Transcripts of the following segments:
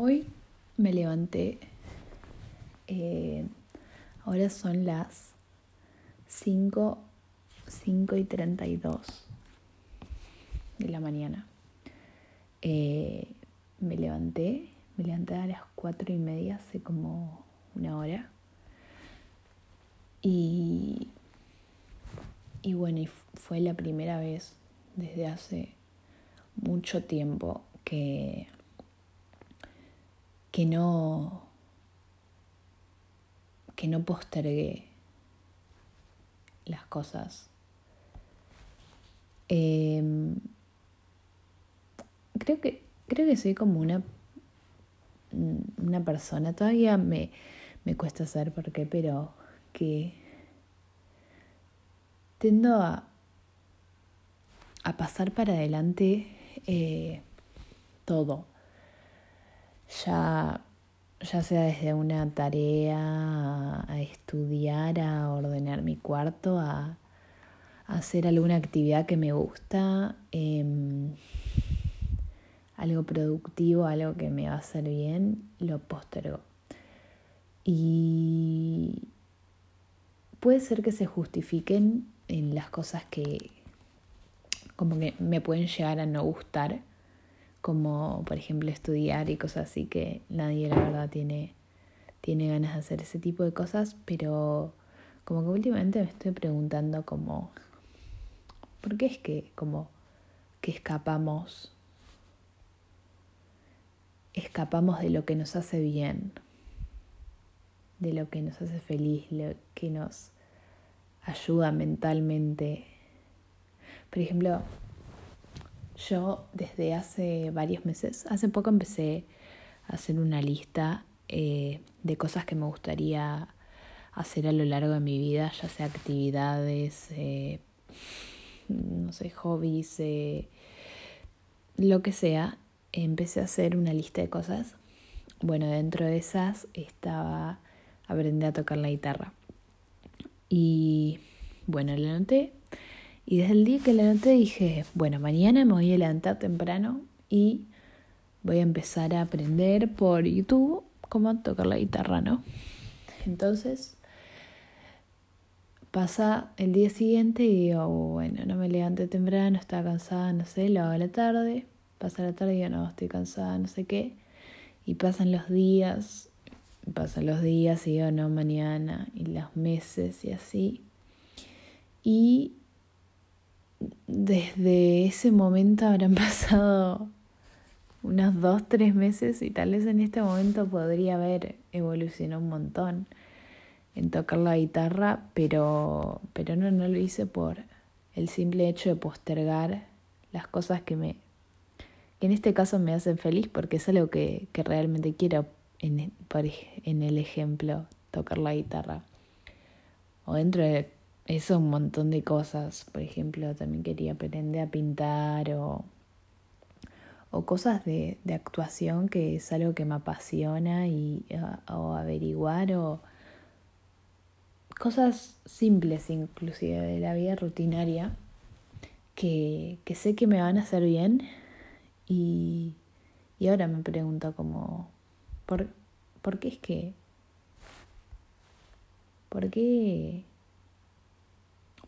Hoy me levanté, eh, ahora son las 5, 5 y 32 de la mañana. Eh, me levanté, me levanté a las 4 y media hace como una hora. Y, y bueno, y fue la primera vez desde hace mucho tiempo que que no que no postergué las cosas. Em, creo que creo que soy como una una persona todavía me, me cuesta saber por qué, pero que tendo a, a pasar para adelante eh, todo ya, ya sea desde una tarea, a, estudiar, a ordenar mi cuarto, a, hacer alguna actividad que me gusta, em, algo productivo, algo que me va a hacer bien, lo postergo. Y puede ser que se justifiquen en las cosas que como que me pueden llegar a no gustar como por ejemplo estudiar y cosas así que nadie la verdad tiene, tiene ganas de hacer ese tipo de cosas, pero como que últimamente me estoy preguntando como, ¿por qué es que como que escapamos? Escapamos de lo que nos hace bien, de lo que nos hace feliz, lo que nos ayuda mentalmente. Por ejemplo, yo desde hace varios meses, hace poco empecé a hacer una lista eh, de cosas que me gustaría hacer a lo largo de mi vida, ya sea actividades, eh, no sé, hobbies, eh, lo que sea. Empecé a hacer una lista de cosas. Bueno, dentro de esas estaba aprender a tocar la guitarra. Y bueno, la anoté y desde el día que la levanté dije, bueno, mañana me voy a levantar temprano y voy a empezar a aprender por YouTube cómo tocar la guitarra, ¿no? Entonces pasa el día siguiente y digo, bueno, no me levanté temprano, estaba cansada, no sé, lo hago a la tarde, pasa la tarde y digo, no, estoy cansada, no sé qué. Y pasan los días, pasan los días y digo, no, mañana, y los meses y así. Y desde ese momento habrán pasado unos dos, tres meses y tal vez en este momento podría haber evolucionado un montón en tocar la guitarra, pero, pero no, no lo hice por el simple hecho de postergar las cosas que me que en este caso me hacen feliz porque es algo que, que realmente quiero en, por, en el ejemplo tocar la guitarra. O dentro de eso un montón de cosas. Por ejemplo, también quería aprender a pintar o, o cosas de, de, actuación que es algo que me apasiona y o averiguar o cosas simples inclusive de la vida rutinaria que, que sé que me van a hacer bien y, y ahora me pregunto como ¿por, ¿por qué es que ¿por qué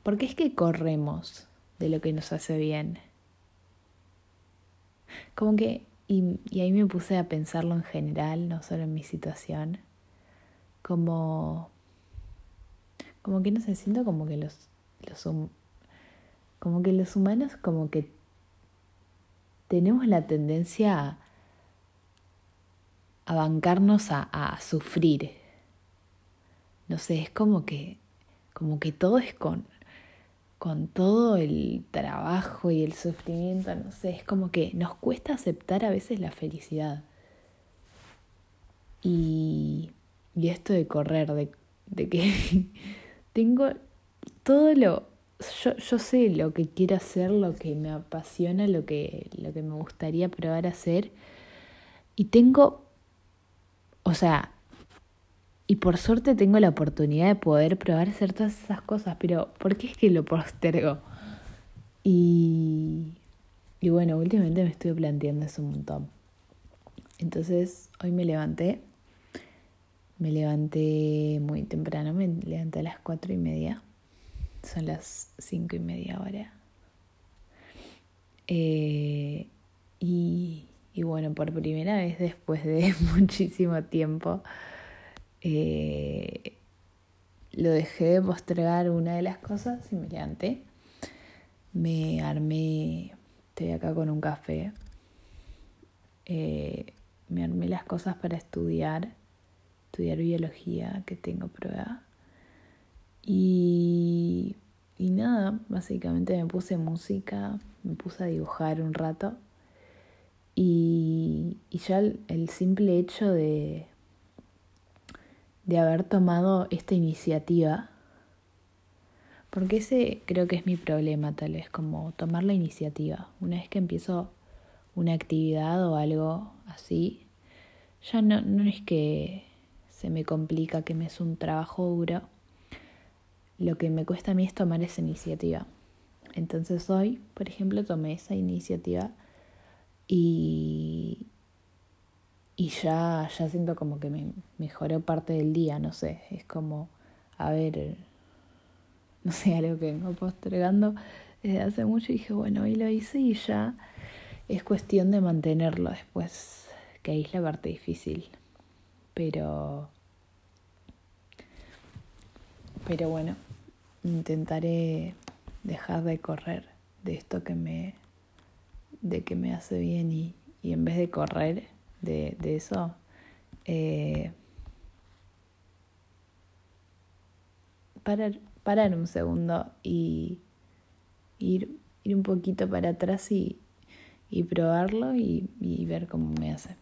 ¿Por qué es que corremos de lo que nos hace bien? Como que, y, ahí me puse a pensarlo en general, no solo en mi situación, como, como que no sé, siento como que los, los, como que los humanos como que tenemos la tendencia a, a bancarnos a, a sufrir. No sé, es como que, como que todo es con, con todo el trabajo y el sufrimiento, no sé, es como que nos cuesta aceptar a veces la felicidad. Y, y esto de correr, de, de que tengo todo lo, yo, yo, sé lo que quiero hacer, lo que me apasiona, lo que, lo que me gustaría probar a hacer. Y tengo, o sea, y por suerte tengo la oportunidad de poder probar hacer todas esas cosas, pero ¿por qué es que lo postergo? Y, y bueno, últimamente me estoy planteando eso un montón. Entonces hoy me levanté, me levanté muy temprano, me levanté a las cuatro y media, son las cinco y media ahora. Eh, y, bueno, por primera vez después de muchísimo tiempo, eh, lo dejé de postergar una de las cosas y me levanté. Me armé, estoy acá con un café. Eh, me armé las cosas para estudiar, estudiar biología, que tengo prueba. Y, y nada, básicamente me puse música, me puse a dibujar un rato. Y, y ya el simple hecho de, de haber tomado esta iniciativa, porque ese creo que es mi problema tal vez, como tomar la iniciativa. Una vez que empiezo una actividad o algo así, ya no, no es que se me complica, que me es un trabajo duro. Lo que me cuesta a mí es tomar esa iniciativa. Entonces hoy, por ejemplo, tomé esa iniciativa y, y ya, ya siento como que me mejoró parte del día, no sé, es como, a ver, no sé, algo que vengo postergando desde hace mucho y dije, bueno, hoy lo hice y ya es cuestión de mantenerlo después, que ahí es la parte difícil, pero, pero bueno, intentaré dejar de correr de esto que me, de que me hace bien y, y en vez de correr, de, de eso, eh, parar, parar un segundo y ir, ir un poquito para atrás y, y probarlo y, y ver cómo me hace.